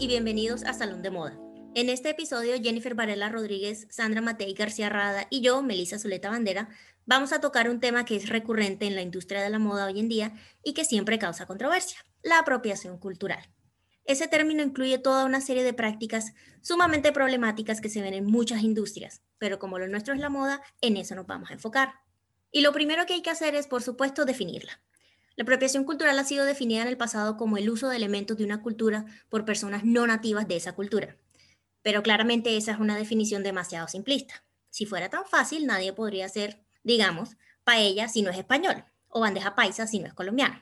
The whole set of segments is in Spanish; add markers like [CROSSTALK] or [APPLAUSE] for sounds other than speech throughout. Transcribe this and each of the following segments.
Y bienvenidos a Salón de Moda. En este episodio, Jennifer Varela Rodríguez, Sandra Matei García Rada y yo, Melissa Zuleta Bandera, vamos a tocar un tema que es recurrente en la industria de la moda hoy en día y que siempre causa controversia, la apropiación cultural. Ese término incluye toda una serie de prácticas sumamente problemáticas que se ven en muchas industrias, pero como lo nuestro es la moda, en eso nos vamos a enfocar. Y lo primero que hay que hacer es, por supuesto, definirla. La apropiación cultural ha sido definida en el pasado como el uso de elementos de una cultura por personas no nativas de esa cultura. Pero claramente esa es una definición demasiado simplista. Si fuera tan fácil, nadie podría ser, digamos, paella si no es español, o bandeja paisa si no es colombiano.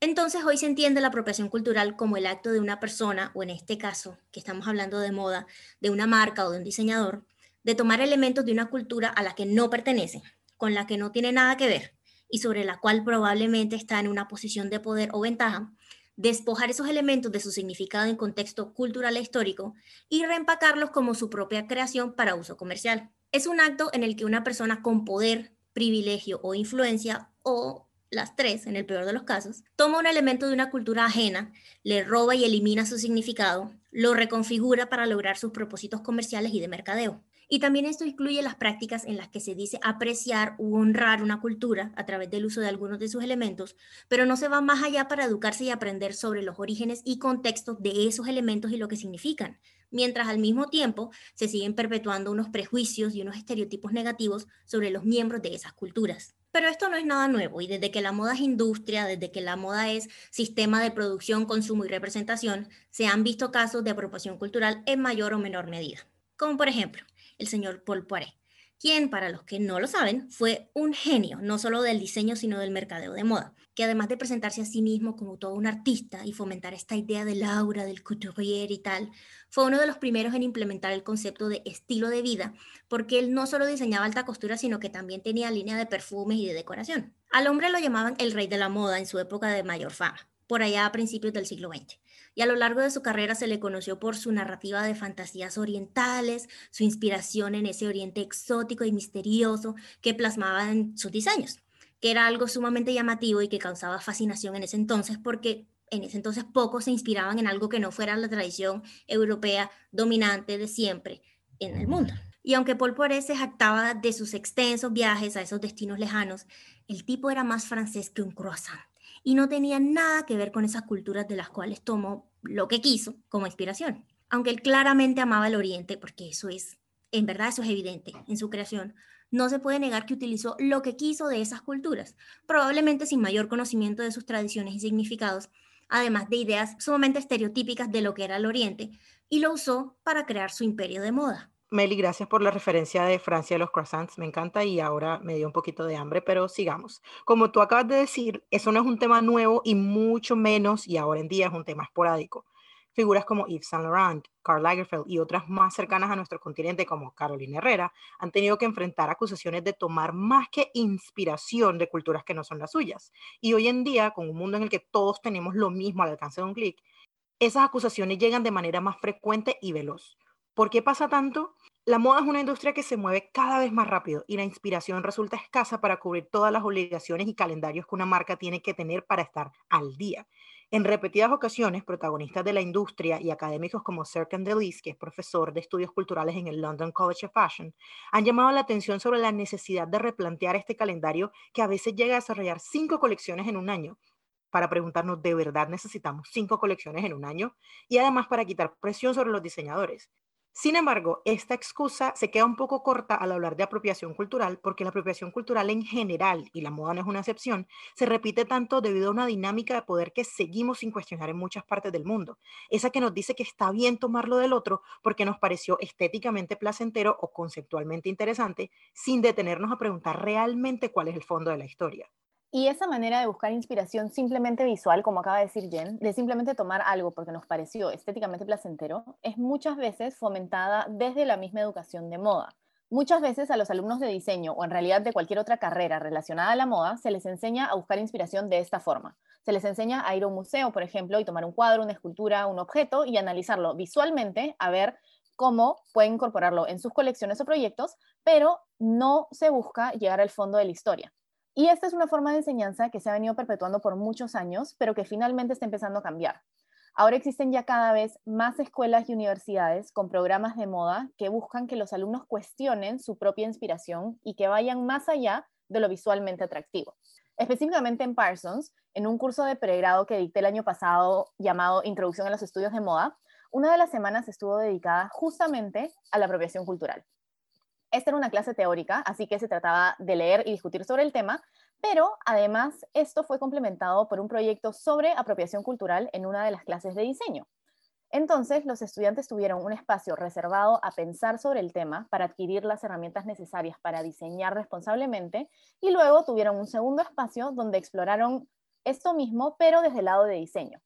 Entonces hoy se entiende la apropiación cultural como el acto de una persona, o en este caso, que estamos hablando de moda, de una marca o de un diseñador, de tomar elementos de una cultura a la que no pertenece, con la que no tiene nada que ver, y sobre la cual probablemente está en una posición de poder o ventaja, despojar esos elementos de su significado en contexto cultural e histórico y reempacarlos como su propia creación para uso comercial. Es un acto en el que una persona con poder, privilegio o influencia, o las tres en el peor de los casos, toma un elemento de una cultura ajena, le roba y elimina su significado, lo reconfigura para lograr sus propósitos comerciales y de mercadeo. Y también esto incluye las prácticas en las que se dice apreciar u honrar una cultura a través del uso de algunos de sus elementos, pero no se va más allá para educarse y aprender sobre los orígenes y contextos de esos elementos y lo que significan, mientras al mismo tiempo se siguen perpetuando unos prejuicios y unos estereotipos negativos sobre los miembros de esas culturas. Pero esto no es nada nuevo y desde que la moda es industria, desde que la moda es sistema de producción, consumo y representación, se han visto casos de apropiación cultural en mayor o menor medida. Como por ejemplo, el señor Paul Poiret, quien, para los que no lo saben, fue un genio, no solo del diseño, sino del mercadeo de moda, que además de presentarse a sí mismo como todo un artista y fomentar esta idea del aura, del couturier y tal, fue uno de los primeros en implementar el concepto de estilo de vida, porque él no solo diseñaba alta costura, sino que también tenía línea de perfumes y de decoración. Al hombre lo llamaban el rey de la moda en su época de mayor fama, por allá a principios del siglo XX y a lo largo de su carrera se le conoció por su narrativa de fantasías orientales, su inspiración en ese oriente exótico y misterioso que plasmaba en sus diseños, que era algo sumamente llamativo y que causaba fascinación en ese entonces porque en ese entonces pocos se inspiraban en algo que no fuera la tradición europea dominante de siempre en el mundo. Y aunque Paul Poiret se jactaba de sus extensos viajes a esos destinos lejanos, el tipo era más francés que un croissant y no tenía nada que ver con esas culturas de las cuales tomó lo que quiso como inspiración. Aunque él claramente amaba el Oriente, porque eso es, en verdad eso es evidente en su creación, no se puede negar que utilizó lo que quiso de esas culturas, probablemente sin mayor conocimiento de sus tradiciones y significados, además de ideas sumamente estereotípicas de lo que era el Oriente, y lo usó para crear su imperio de moda. Meli, gracias por la referencia de Francia de los croissants, me encanta y ahora me dio un poquito de hambre, pero sigamos. Como tú acabas de decir, eso no es un tema nuevo y mucho menos, y ahora en día es un tema esporádico. Figuras como Yves Saint Laurent, Karl Lagerfeld y otras más cercanas a nuestro continente como Carolina Herrera han tenido que enfrentar acusaciones de tomar más que inspiración de culturas que no son las suyas. Y hoy en día, con un mundo en el que todos tenemos lo mismo al alcance de un clic, esas acusaciones llegan de manera más frecuente y veloz. ¿Por qué pasa tanto? La moda es una industria que se mueve cada vez más rápido y la inspiración resulta escasa para cubrir todas las obligaciones y calendarios que una marca tiene que tener para estar al día. En repetidas ocasiones, protagonistas de la industria y académicos como Serkan Delis, que es profesor de estudios culturales en el London College of Fashion, han llamado la atención sobre la necesidad de replantear este calendario que a veces llega a desarrollar cinco colecciones en un año, para preguntarnos, ¿de verdad necesitamos cinco colecciones en un año? Y además para quitar presión sobre los diseñadores. Sin embargo, esta excusa se queda un poco corta al hablar de apropiación cultural, porque la apropiación cultural en general, y la moda no es una excepción, se repite tanto debido a una dinámica de poder que seguimos sin cuestionar en muchas partes del mundo. Esa que nos dice que está bien tomarlo del otro porque nos pareció estéticamente placentero o conceptualmente interesante, sin detenernos a preguntar realmente cuál es el fondo de la historia. Y esa manera de buscar inspiración simplemente visual, como acaba de decir Jen, de simplemente tomar algo porque nos pareció estéticamente placentero, es muchas veces fomentada desde la misma educación de moda. Muchas veces a los alumnos de diseño o en realidad de cualquier otra carrera relacionada a la moda se les enseña a buscar inspiración de esta forma. Se les enseña a ir a un museo, por ejemplo, y tomar un cuadro, una escultura, un objeto y analizarlo visualmente a ver cómo pueden incorporarlo en sus colecciones o proyectos, pero no se busca llegar al fondo de la historia. Y esta es una forma de enseñanza que se ha venido perpetuando por muchos años, pero que finalmente está empezando a cambiar. Ahora existen ya cada vez más escuelas y universidades con programas de moda que buscan que los alumnos cuestionen su propia inspiración y que vayan más allá de lo visualmente atractivo. Específicamente en Parsons, en un curso de pregrado que dicté el año pasado llamado Introducción a los Estudios de Moda, una de las semanas estuvo dedicada justamente a la apropiación cultural. Esta era una clase teórica, así que se trataba de leer y discutir sobre el tema, pero además esto fue complementado por un proyecto sobre apropiación cultural en una de las clases de diseño. Entonces, los estudiantes tuvieron un espacio reservado a pensar sobre el tema para adquirir las herramientas necesarias para diseñar responsablemente y luego tuvieron un segundo espacio donde exploraron esto mismo, pero desde el lado de diseño.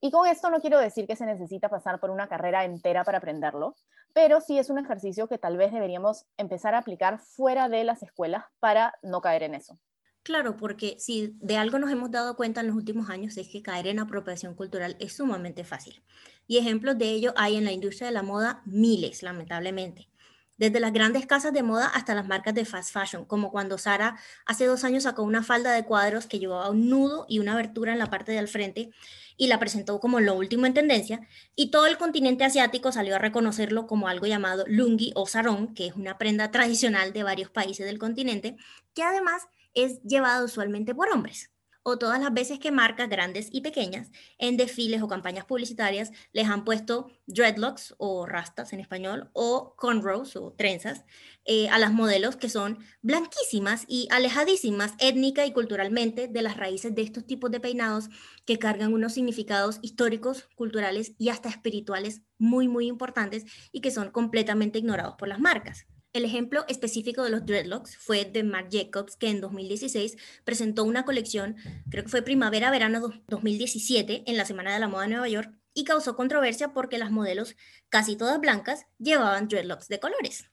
Y con esto no quiero decir que se necesita pasar por una carrera entera para aprenderlo, pero sí es un ejercicio que tal vez deberíamos empezar a aplicar fuera de las escuelas para no caer en eso. Claro, porque si de algo nos hemos dado cuenta en los últimos años es que caer en apropiación cultural es sumamente fácil. Y ejemplos de ello hay en la industria de la moda miles, lamentablemente desde las grandes casas de moda hasta las marcas de fast fashion, como cuando Sara hace dos años sacó una falda de cuadros que llevaba un nudo y una abertura en la parte del frente y la presentó como lo último en tendencia, y todo el continente asiático salió a reconocerlo como algo llamado lungi o sarong, que es una prenda tradicional de varios países del continente, que además es llevada usualmente por hombres o todas las veces que marcas grandes y pequeñas en desfiles o campañas publicitarias les han puesto dreadlocks o rastas en español o cornrows o trenzas eh, a las modelos que son blanquísimas y alejadísimas étnica y culturalmente de las raíces de estos tipos de peinados que cargan unos significados históricos, culturales y hasta espirituales muy, muy importantes y que son completamente ignorados por las marcas. El ejemplo específico de los dreadlocks fue de Marc Jacobs, que en 2016 presentó una colección, creo que fue primavera-verano 2017, en la Semana de la Moda de Nueva York, y causó controversia porque las modelos, casi todas blancas, llevaban dreadlocks de colores.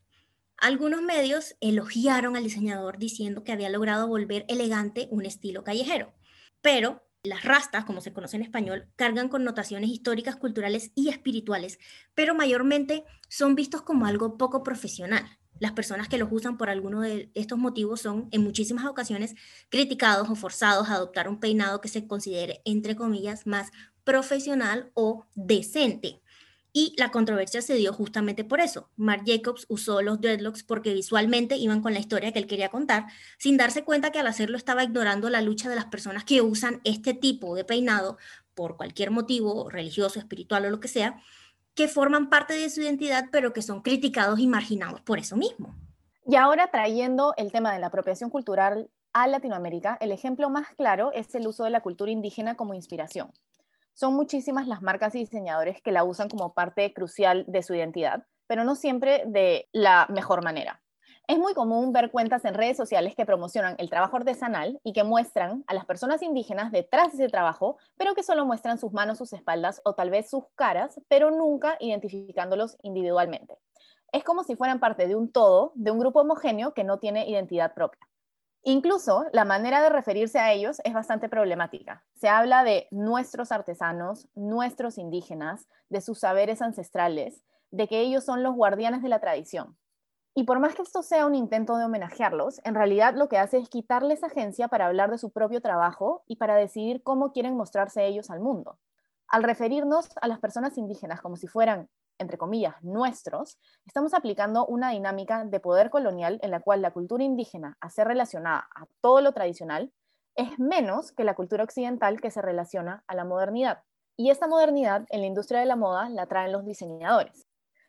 Algunos medios elogiaron al diseñador diciendo que había logrado volver elegante un estilo callejero, pero las rastas, como se conoce en español, cargan connotaciones históricas, culturales y espirituales, pero mayormente son vistos como algo poco profesional. Las personas que los usan por alguno de estos motivos son en muchísimas ocasiones criticados o forzados a adoptar un peinado que se considere, entre comillas, más profesional o decente. Y la controversia se dio justamente por eso. Marc Jacobs usó los dreadlocks porque visualmente iban con la historia que él quería contar, sin darse cuenta que al hacerlo estaba ignorando la lucha de las personas que usan este tipo de peinado por cualquier motivo, religioso, espiritual o lo que sea, que forman parte de su identidad, pero que son criticados y marginados por eso mismo. Y ahora trayendo el tema de la apropiación cultural a Latinoamérica, el ejemplo más claro es el uso de la cultura indígena como inspiración. Son muchísimas las marcas y diseñadores que la usan como parte crucial de su identidad, pero no siempre de la mejor manera. Es muy común ver cuentas en redes sociales que promocionan el trabajo artesanal y que muestran a las personas indígenas detrás de ese trabajo, pero que solo muestran sus manos, sus espaldas o tal vez sus caras, pero nunca identificándolos individualmente. Es como si fueran parte de un todo, de un grupo homogéneo que no tiene identidad propia. Incluso la manera de referirse a ellos es bastante problemática. Se habla de nuestros artesanos, nuestros indígenas, de sus saberes ancestrales, de que ellos son los guardianes de la tradición. Y por más que esto sea un intento de homenajearlos, en realidad lo que hace es quitarles agencia para hablar de su propio trabajo y para decidir cómo quieren mostrarse ellos al mundo. Al referirnos a las personas indígenas como si fueran, entre comillas, nuestros, estamos aplicando una dinámica de poder colonial en la cual la cultura indígena, a ser relacionada a todo lo tradicional, es menos que la cultura occidental que se relaciona a la modernidad. Y esta modernidad en la industria de la moda la traen los diseñadores.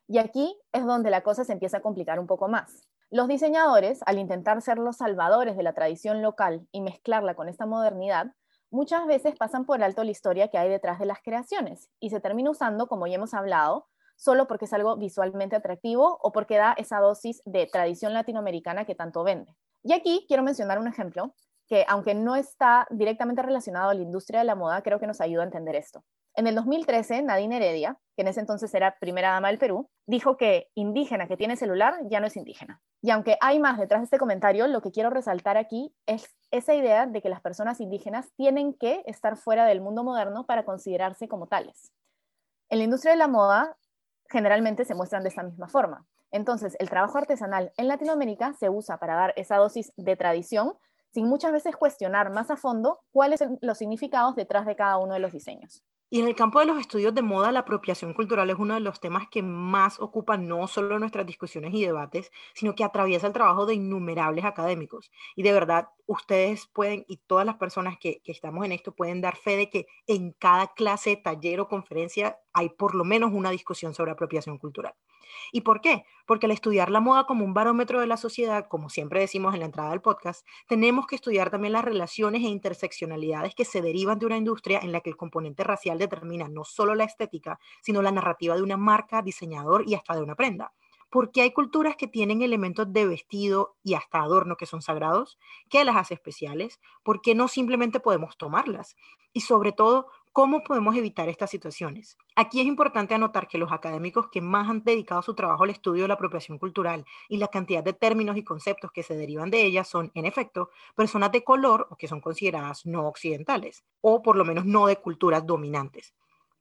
Y aquí es donde la cosa se empieza a complicar un poco más. Los diseñadores, al intentar ser los salvadores de la tradición local y mezclarla con esta modernidad, muchas veces pasan por alto la historia que hay detrás de las creaciones y se termina usando, como ya hemos hablado, solo porque es algo visualmente atractivo o porque da esa dosis de tradición latinoamericana que tanto vende. Y aquí quiero mencionar un ejemplo que aunque no está directamente relacionado a la industria de la moda, creo que nos ayuda a entender esto. En el 2013, Nadine Heredia, que en ese entonces era primera dama del Perú, dijo que indígena que tiene celular ya no es indígena. Y aunque hay más detrás de este comentario, lo que quiero resaltar aquí es esa idea de que las personas indígenas tienen que estar fuera del mundo moderno para considerarse como tales. En la industria de la moda, generalmente se muestran de esta misma forma. Entonces, el trabajo artesanal en Latinoamérica se usa para dar esa dosis de tradición, sin muchas veces cuestionar más a fondo cuáles son los significados detrás de cada uno de los diseños. Y en el campo de los estudios de moda, la apropiación cultural es uno de los temas que más ocupa no solo nuestras discusiones y debates, sino que atraviesa el trabajo de innumerables académicos. Y de verdad, ustedes pueden, y todas las personas que, que estamos en esto, pueden dar fe de que en cada clase, taller o conferencia hay por lo menos una discusión sobre apropiación cultural. ¿Y por qué? Porque al estudiar la moda como un barómetro de la sociedad, como siempre decimos en la entrada del podcast, tenemos que estudiar también las relaciones e interseccionalidades que se derivan de una industria en la que el componente racial determina no solo la estética, sino la narrativa de una marca, diseñador y hasta de una prenda porque hay culturas que tienen elementos de vestido y hasta adorno que son sagrados, ¿qué las hace especiales? ¿Por qué no simplemente podemos tomarlas? Y sobre todo, ¿Cómo podemos evitar estas situaciones? Aquí es importante anotar que los académicos que más han dedicado su trabajo al estudio de la apropiación cultural y la cantidad de términos y conceptos que se derivan de ella son, en efecto, personas de color o que son consideradas no occidentales, o por lo menos no de culturas dominantes.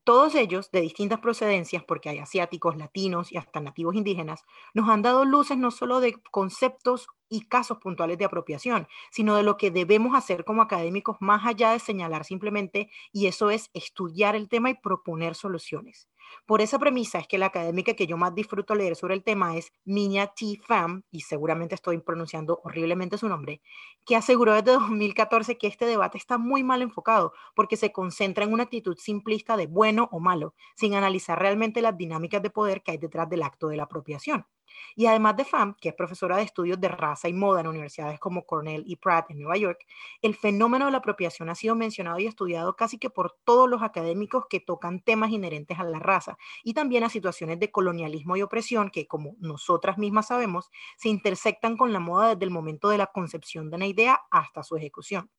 Todos ellos, de distintas procedencias, porque hay asiáticos, latinos y hasta nativos indígenas, nos han dado luces no solo de conceptos y casos puntuales de apropiación, sino de lo que debemos hacer como académicos más allá de señalar simplemente, y eso es estudiar el tema y proponer soluciones. Por esa premisa es que la académica que yo más disfruto leer sobre el tema es Minya T. Pham, y seguramente estoy pronunciando horriblemente su nombre, que aseguró desde [LAUGHS] 2014 que este debate está muy mal enfocado porque se concentra en una actitud simplista de bueno o malo, sin analizar realmente las dinámicas de poder que hay detrás del acto de la apropiación. Y además de Pham, que es profesora de estudios de raza y moda en universidades como Cornell y Pratt en Nueva York, el fenómeno de la apropiación ha sido mencionado y estudiado casi que por todos los académicos que tocan temas inherentes a la raza y también a situaciones de colonialismo y opresión que, como nosotras mismas sabemos, se intersectan con la moda desde el momento de la concepción de una idea hasta su ejecución.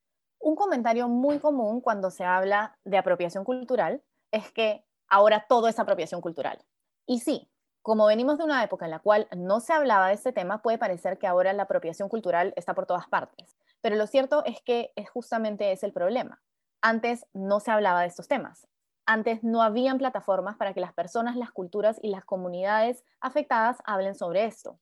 Un comentario muy común cuando se habla de apropiación cultural es que ahora todo es apropiación cultural. Y sí, como venimos de una época en la cual no se hablaba de este tema, puede parecer que ahora la apropiación cultural está por todas partes. Pero lo cierto es que es justamente ese el problema. Antes no se hablaba de estos temas. Antes no habían plataformas para que las personas, las culturas y las comunidades afectadas hablen sobre esto.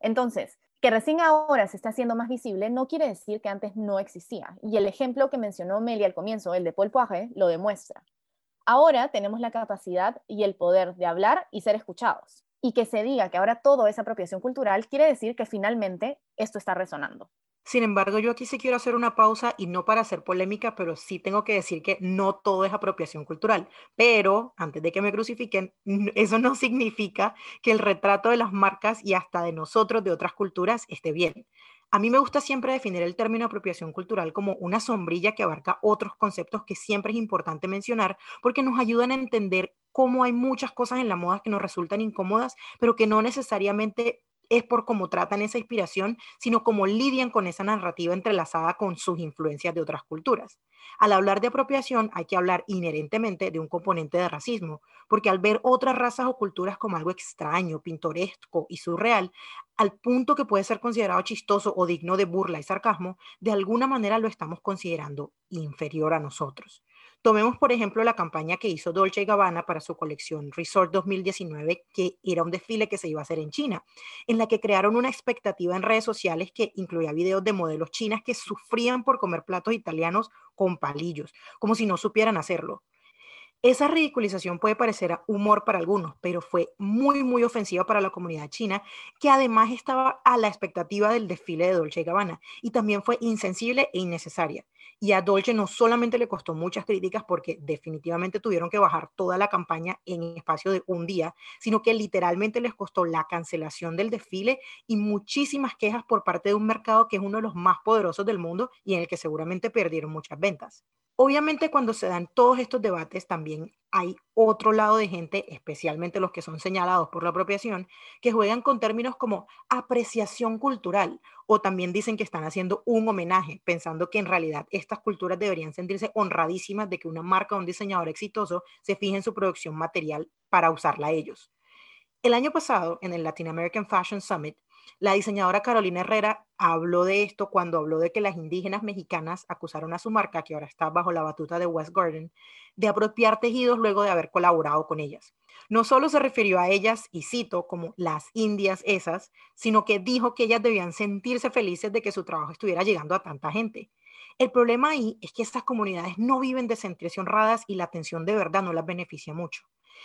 Entonces, que recién ahora se está haciendo más visible no quiere decir que antes no existía. Y el ejemplo que mencionó Meli al comienzo, el de Paul Poiret, lo demuestra. Ahora tenemos la capacidad y el poder de hablar y ser escuchados. Y que se diga que ahora todo es apropiación cultural quiere decir que finalmente esto está resonando. Sin embargo, yo aquí sí quiero hacer una pausa y no para hacer polémica, pero sí tengo que decir que no todo es apropiación cultural. Pero, antes de que me crucifiquen, eso no significa que el retrato de las marcas y hasta de nosotros de otras culturas esté bien. A mí me gusta siempre definir el término apropiación cultural como una sombrilla que abarca otros conceptos que siempre es importante mencionar porque nos ayudan a entender cómo hay muchas cosas en la moda que nos resultan incómodas, pero que no necesariamente es por cómo tratan esa inspiración, sino cómo lidian con esa narrativa entrelazada con sus influencias de otras culturas. Al hablar de apropiación hay que hablar inherentemente de un componente de racismo, porque al ver otras razas o culturas como algo extraño, pintoresco y surreal, al punto que puede ser considerado chistoso o digno de burla y sarcasmo, de alguna manera lo estamos considerando inferior a nosotros. Tomemos, por ejemplo, la campaña que hizo Dolce Gabbana para su colección Resort 2019, que era un desfile que se iba a hacer en China, en la que crearon una expectativa en redes sociales que incluía videos de modelos chinas que sufrían por comer platos italianos con palillos, como si no supieran hacerlo. Esa ridiculización puede parecer humor para algunos, pero fue muy, muy ofensiva para la comunidad china, que además estaba a la expectativa del desfile de Dolce Gabbana y también fue insensible e innecesaria. Y a Dolce no solamente le costó muchas críticas porque definitivamente tuvieron que bajar toda la campaña en espacio de un día, sino que literalmente les costó la cancelación del desfile y muchísimas quejas por parte de un mercado que es uno de los más poderosos del mundo y en el que seguramente perdieron muchas ventas. Obviamente cuando se dan todos estos debates también hay otro lado de gente, especialmente los que son señalados por la apropiación, que juegan con términos como apreciación cultural o también dicen que están haciendo un homenaje, pensando que en realidad estas culturas deberían sentirse honradísimas de que una marca o un diseñador exitoso se fije en su producción material para usarla ellos. El año pasado, en el Latin American Fashion Summit, la diseñadora Carolina Herrera habló de esto cuando habló de que las indígenas mexicanas acusaron a su marca, que ahora está bajo la batuta de West Garden, de apropiar tejidos luego de haber colaborado con ellas. No solo se refirió a ellas, y cito, como las indias esas, sino que dijo que ellas debían sentirse felices de que su trabajo estuviera llegando a tanta gente. El problema ahí es que estas comunidades no viven de sentirse honradas y la atención de verdad no las beneficia mucho.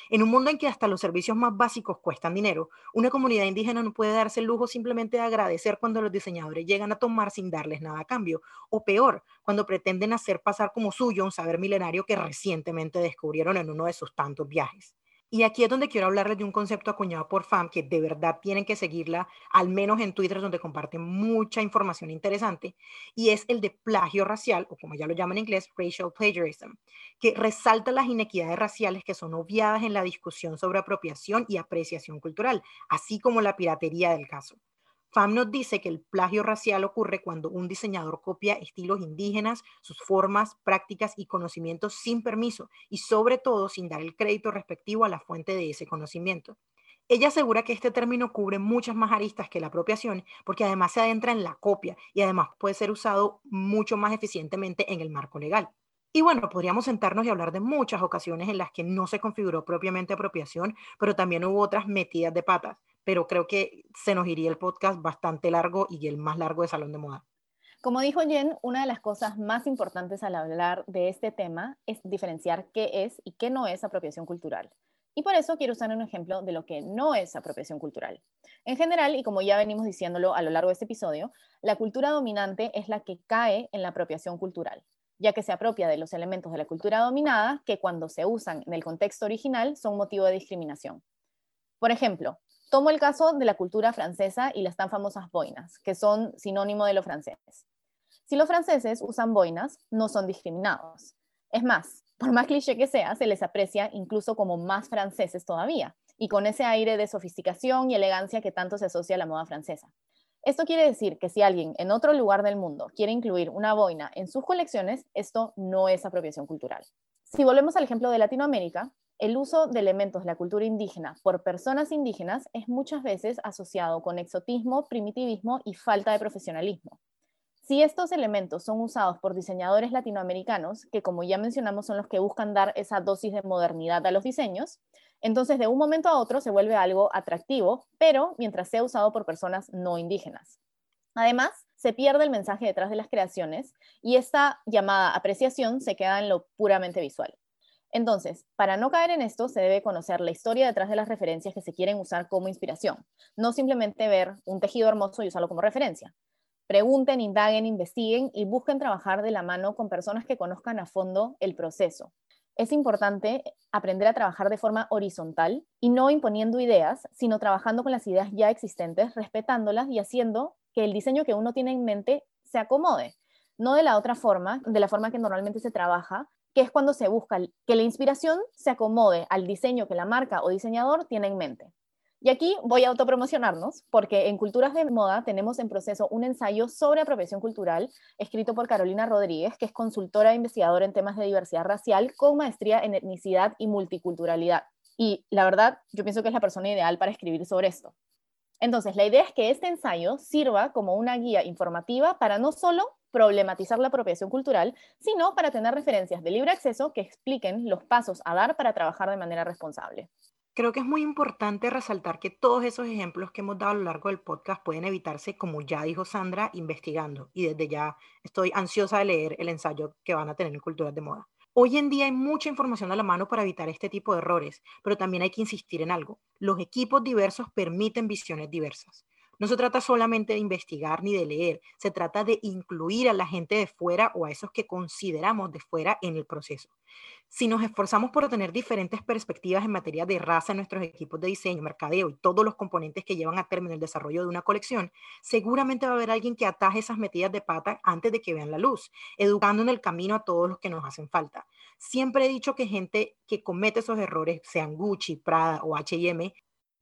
En un mundo en que hasta los servicios más básicos cuestan dinero, una comunidad indígena no puede darse el lujo simplemente de agradecer cuando los diseñadores llegan a tomar sin darles nada a cambio, o peor, cuando pretenden hacer pasar como suyo un saber milenario que recientemente descubrieron en uno de sus tantos viajes. Y aquí es donde quiero hablarles de un concepto acuñado por FAM que de verdad tienen que seguirla, al menos en Twitter, donde comparten mucha información interesante, y es el de plagio racial, o como ya lo llaman en inglés, racial plagiarism, que resalta las inequidades raciales que son obviadas en la discusión sobre apropiación y apreciación cultural, así como la piratería del caso. FAM nos dice que el plagio racial ocurre cuando un diseñador copia estilos indígenas, sus formas, prácticas y conocimientos sin permiso y sobre todo sin dar el crédito respectivo a la fuente de ese conocimiento. Ella asegura que este término cubre muchas más aristas que la apropiación porque además se adentra en la copia y además puede ser usado mucho más eficientemente en el marco legal. Y bueno, podríamos sentarnos y hablar de muchas ocasiones en las que no se configuró propiamente apropiación, pero también hubo otras metidas de patas pero creo que se nos iría el podcast bastante largo y el más largo de Salón de Moda. Como dijo Jen, una de las cosas más importantes al hablar de este tema es diferenciar qué es y qué no es apropiación cultural. Y por eso quiero usar un ejemplo de lo que no es apropiación cultural. En general, y como ya venimos diciéndolo a lo largo de este episodio, la cultura dominante es la que cae en la apropiación cultural, ya que se apropia de los elementos de la cultura dominada que cuando se usan en el contexto original son motivo de discriminación. Por ejemplo, Tomo el caso de la cultura francesa y las tan famosas boinas, que son sinónimo de lo francés. Si los franceses usan boinas, no son discriminados. Es más, por más cliché que sea, se les aprecia incluso como más franceses todavía, y con ese aire de sofisticación y elegancia que tanto se asocia a la moda francesa. Esto quiere decir que si alguien en otro lugar del mundo quiere incluir una boina en sus colecciones, esto no es apropiación cultural. Si volvemos al ejemplo de Latinoamérica, el uso de elementos de la cultura indígena por personas indígenas es muchas veces asociado con exotismo, primitivismo y falta de profesionalismo. Si estos elementos son usados por diseñadores latinoamericanos, que como ya mencionamos son los que buscan dar esa dosis de modernidad a los diseños, entonces de un momento a otro se vuelve algo atractivo, pero mientras sea usado por personas no indígenas. Además, se pierde el mensaje detrás de las creaciones y esta llamada apreciación se queda en lo puramente visual. Entonces, para no caer en esto, se debe conocer la historia detrás de las referencias que se quieren usar como inspiración, no simplemente ver un tejido hermoso y usarlo como referencia. Pregunten, indaguen, investiguen y busquen trabajar de la mano con personas que conozcan a fondo el proceso. Es importante aprender a trabajar de forma horizontal y no imponiendo ideas, sino trabajando con las ideas ya existentes, respetándolas y haciendo que el diseño que uno tiene en mente se acomode. No de la otra forma, de la forma que normalmente se trabaja, que es cuando se busca que la inspiración se acomode al diseño que la marca o diseñador tiene en mente. Y aquí voy a autopromocionarnos, porque en Culturas de Moda tenemos en proceso un ensayo sobre apropiación cultural escrito por Carolina Rodríguez, que es consultora e investigadora en temas de diversidad racial con maestría en etnicidad y multiculturalidad. Y la verdad, yo pienso que es la persona ideal para escribir sobre esto. Entonces, la idea es que este ensayo sirva como una guía informativa para no solo problematizar la apropiación cultural, sino para tener referencias de libre acceso que expliquen los pasos a dar para trabajar de manera responsable. Creo que es muy importante resaltar que todos esos ejemplos que hemos dado a lo largo del podcast pueden evitarse, como ya dijo Sandra, investigando. Y desde ya estoy ansiosa de leer el ensayo que van a tener en Culturas de Moda. Hoy en día hay mucha información a la mano para evitar este tipo de errores, pero también hay que insistir en algo. Los equipos diversos permiten visiones diversas. No se trata solamente de investigar ni de leer, se trata de incluir a la gente de fuera o a esos que consideramos de fuera en el proceso. Si nos esforzamos por tener diferentes perspectivas en materia de raza en nuestros equipos de diseño, mercadeo y todos los componentes que llevan a término el desarrollo de una colección, seguramente va a haber alguien que ataje esas metidas de pata antes de que vean la luz, educando en el camino a todos los que nos hacen falta. Siempre he dicho que gente que comete esos errores, sean Gucci, Prada o H&M,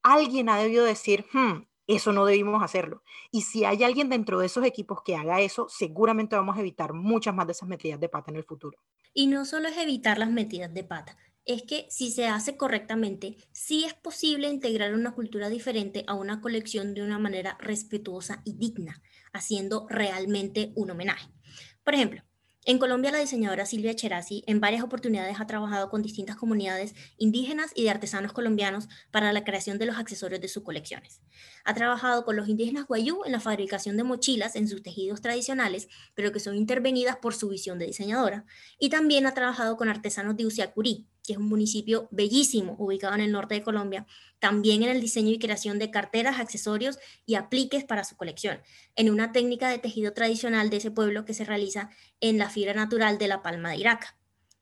alguien ha debido decir, hmm, eso no debimos hacerlo. Y si hay alguien dentro de esos equipos que haga eso, seguramente vamos a evitar muchas más de esas metidas de pata en el futuro. Y no solo es evitar las metidas de pata, es que si se hace correctamente, sí es posible integrar una cultura diferente a una colección de una manera respetuosa y digna, haciendo realmente un homenaje. Por ejemplo, en Colombia, la diseñadora Silvia Cherasi en varias oportunidades ha trabajado con distintas comunidades indígenas y de artesanos colombianos para la creación de los accesorios de sus colecciones. Ha trabajado con los indígenas guayú en la fabricación de mochilas en sus tejidos tradicionales, pero que son intervenidas por su visión de diseñadora. Y también ha trabajado con artesanos de Usiacurí, que es un municipio bellísimo ubicado en el norte de Colombia, también en el diseño y creación de carteras, accesorios y apliques para su colección, en una técnica de tejido tradicional de ese pueblo que se realiza en la fibra natural de la palma de Iraca.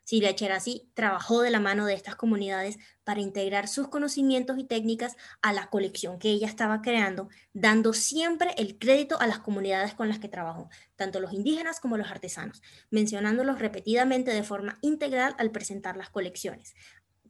Silvia Cherasi trabajó de la mano de estas comunidades para integrar sus conocimientos y técnicas a la colección que ella estaba creando, dando siempre el crédito a las comunidades con las que trabajó, tanto los indígenas como los artesanos, mencionándolos repetidamente de forma integral al presentar las colecciones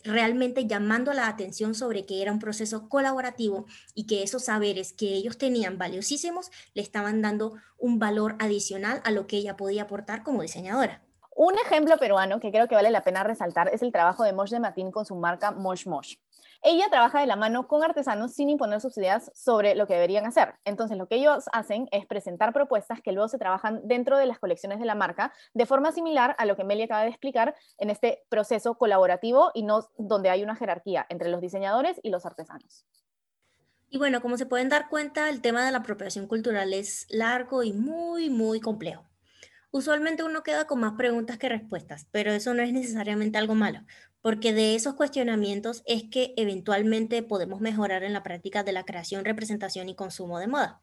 realmente llamando la atención sobre que era un proceso colaborativo y que esos saberes que ellos tenían valiosísimos le estaban dando un valor adicional a lo que ella podía aportar como diseñadora. Un ejemplo peruano que creo que vale la pena resaltar es el trabajo de Mosh de Matin con su marca Mosh Mosh. Ella trabaja de la mano con artesanos sin imponer sus ideas sobre lo que deberían hacer. Entonces, lo que ellos hacen es presentar propuestas que luego se trabajan dentro de las colecciones de la marca de forma similar a lo que Meli acaba de explicar en este proceso colaborativo y no donde hay una jerarquía entre los diseñadores y los artesanos. Y bueno, como se pueden dar cuenta, el tema de la apropiación cultural es largo y muy, muy complejo. Usualmente uno queda con más preguntas que respuestas, pero eso no es necesariamente algo malo, porque de esos cuestionamientos es que eventualmente podemos mejorar en la práctica de la creación, representación y consumo de moda.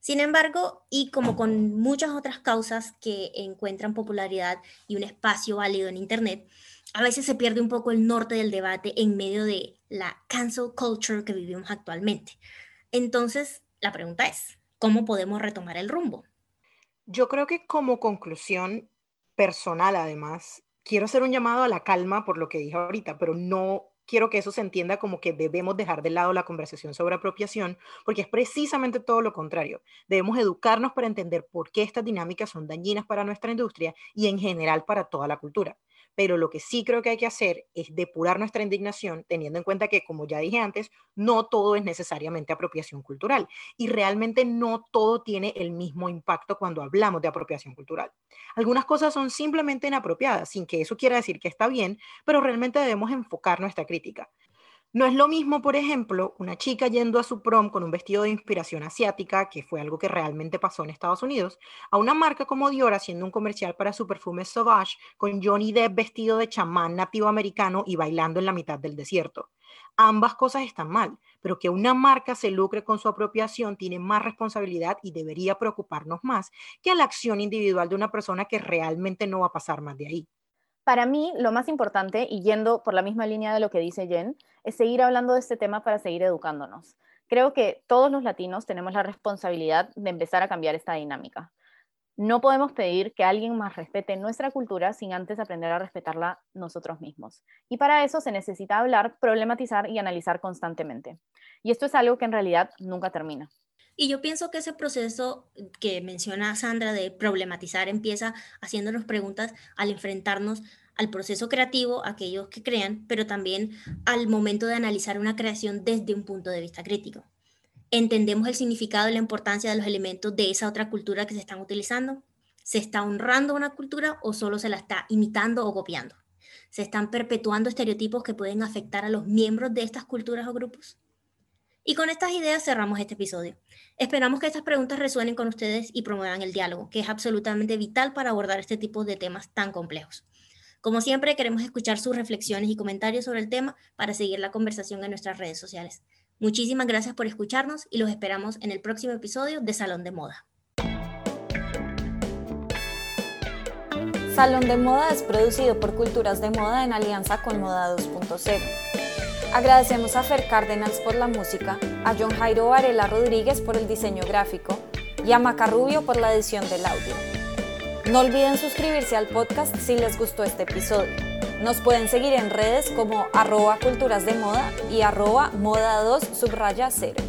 Sin embargo, y como con muchas otras causas que encuentran popularidad y un espacio válido en Internet, a veces se pierde un poco el norte del debate en medio de la cancel culture que vivimos actualmente. Entonces, la pregunta es, ¿cómo podemos retomar el rumbo? Yo creo que como conclusión personal, además, quiero hacer un llamado a la calma por lo que dije ahorita, pero no quiero que eso se entienda como que debemos dejar de lado la conversación sobre apropiación, porque es precisamente todo lo contrario. Debemos educarnos para entender por qué estas dinámicas son dañinas para nuestra industria y en general para toda la cultura pero lo que sí creo que hay que hacer es depurar nuestra indignación, teniendo en cuenta que, como ya dije antes, no todo es necesariamente apropiación cultural y realmente no todo tiene el mismo impacto cuando hablamos de apropiación cultural. Algunas cosas son simplemente inapropiadas, sin que eso quiera decir que está bien, pero realmente debemos enfocar nuestra crítica. No es lo mismo, por ejemplo, una chica yendo a su prom con un vestido de inspiración asiática, que fue algo que realmente pasó en Estados Unidos, a una marca como Dior haciendo un comercial para su perfume Sauvage con Johnny Depp vestido de chamán nativo americano y bailando en la mitad del desierto. Ambas cosas están mal, pero que una marca se lucre con su apropiación tiene más responsabilidad y debería preocuparnos más que la acción individual de una persona que realmente no va a pasar más de ahí. Para mí, lo más importante, y yendo por la misma línea de lo que dice Jen, es seguir hablando de este tema para seguir educándonos. Creo que todos los latinos tenemos la responsabilidad de empezar a cambiar esta dinámica. No podemos pedir que alguien más respete nuestra cultura sin antes aprender a respetarla nosotros mismos. Y para eso se necesita hablar, problematizar y analizar constantemente. Y esto es algo que en realidad nunca termina. Y yo pienso que ese proceso que menciona Sandra de problematizar empieza haciéndonos preguntas al enfrentarnos al proceso creativo, aquellos que crean, pero también al momento de analizar una creación desde un punto de vista crítico. ¿Entendemos el significado y la importancia de los elementos de esa otra cultura que se están utilizando? ¿Se está honrando una cultura o solo se la está imitando o copiando? ¿Se están perpetuando estereotipos que pueden afectar a los miembros de estas culturas o grupos? Y con estas ideas cerramos este episodio. Esperamos que estas preguntas resuenen con ustedes y promuevan el diálogo, que es absolutamente vital para abordar este tipo de temas tan complejos. Como siempre, queremos escuchar sus reflexiones y comentarios sobre el tema para seguir la conversación en nuestras redes sociales. Muchísimas gracias por escucharnos y los esperamos en el próximo episodio de Salón de Moda. Salón de Moda es producido por Culturas de Moda en alianza con Moda 2.0. Agradecemos a Fer Cárdenas por la música, a John Jairo Varela Rodríguez por el diseño gráfico y a Macarrubio por la edición del audio. No olviden suscribirse al podcast si les gustó este episodio. Nos pueden seguir en redes como arroba culturas de moda y arroba moda 2 subraya 0.